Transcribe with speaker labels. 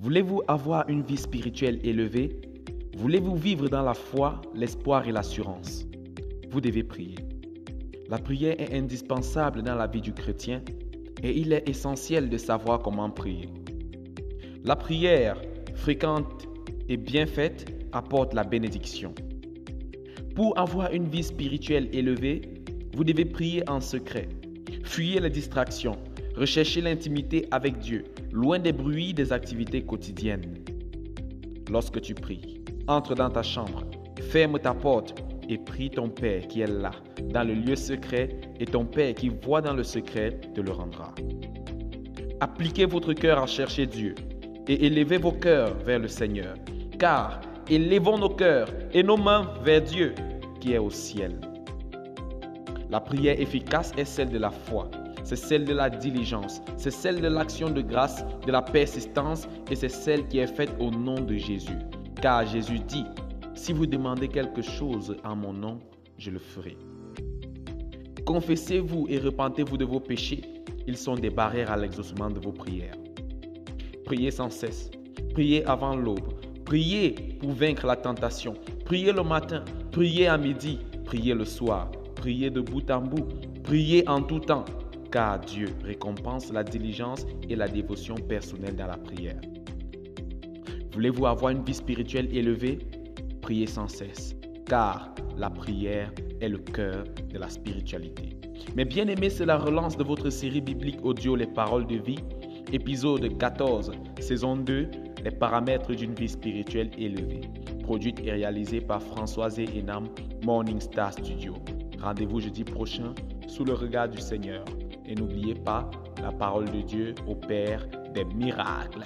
Speaker 1: Voulez-vous avoir une vie spirituelle élevée? Voulez-vous vivre dans la foi, l'espoir et l'assurance? Vous devez prier. La prière est indispensable dans la vie du chrétien et il est essentiel de savoir comment prier. La prière fréquente et bien faite apporte la bénédiction. Pour avoir une vie spirituelle élevée, vous devez prier en secret. Fuyez les distractions. Recherchez l'intimité avec Dieu, loin des bruits des activités quotidiennes. Lorsque tu pries, entre dans ta chambre, ferme ta porte et prie ton Père qui est là, dans le lieu secret, et ton Père qui voit dans le secret te le rendra. Appliquez votre cœur à chercher Dieu et élevez vos cœurs vers le Seigneur, car élevons nos cœurs et nos mains vers Dieu qui est au ciel. La prière efficace est celle de la foi, c'est celle de la diligence, c'est celle de l'action de grâce, de la persistance et c'est celle qui est faite au nom de Jésus. Car Jésus dit, si vous demandez quelque chose en mon nom, je le ferai. Confessez-vous et repentez-vous de vos péchés. Ils sont des barrières à l'exaucement de vos prières. Priez sans cesse. Priez avant l'aube. Priez pour vaincre la tentation. Priez le matin. Priez à midi. Priez le soir. Priez de bout en bout. Priez en tout temps. Car Dieu récompense la diligence et la dévotion personnelle dans la prière. Voulez-vous avoir une vie spirituelle élevée? Priez sans cesse, car la prière est le cœur de la spiritualité. Mais bien aimé, c'est la relance de votre série biblique audio Les paroles de vie, épisode 14, saison 2, les paramètres d'une vie spirituelle élevée, produite et réalisée par Françoise Enam, Morning Star Studio. Rendez-vous jeudi prochain sous le regard du Seigneur. Et n'oubliez pas, la parole de Dieu opère des miracles.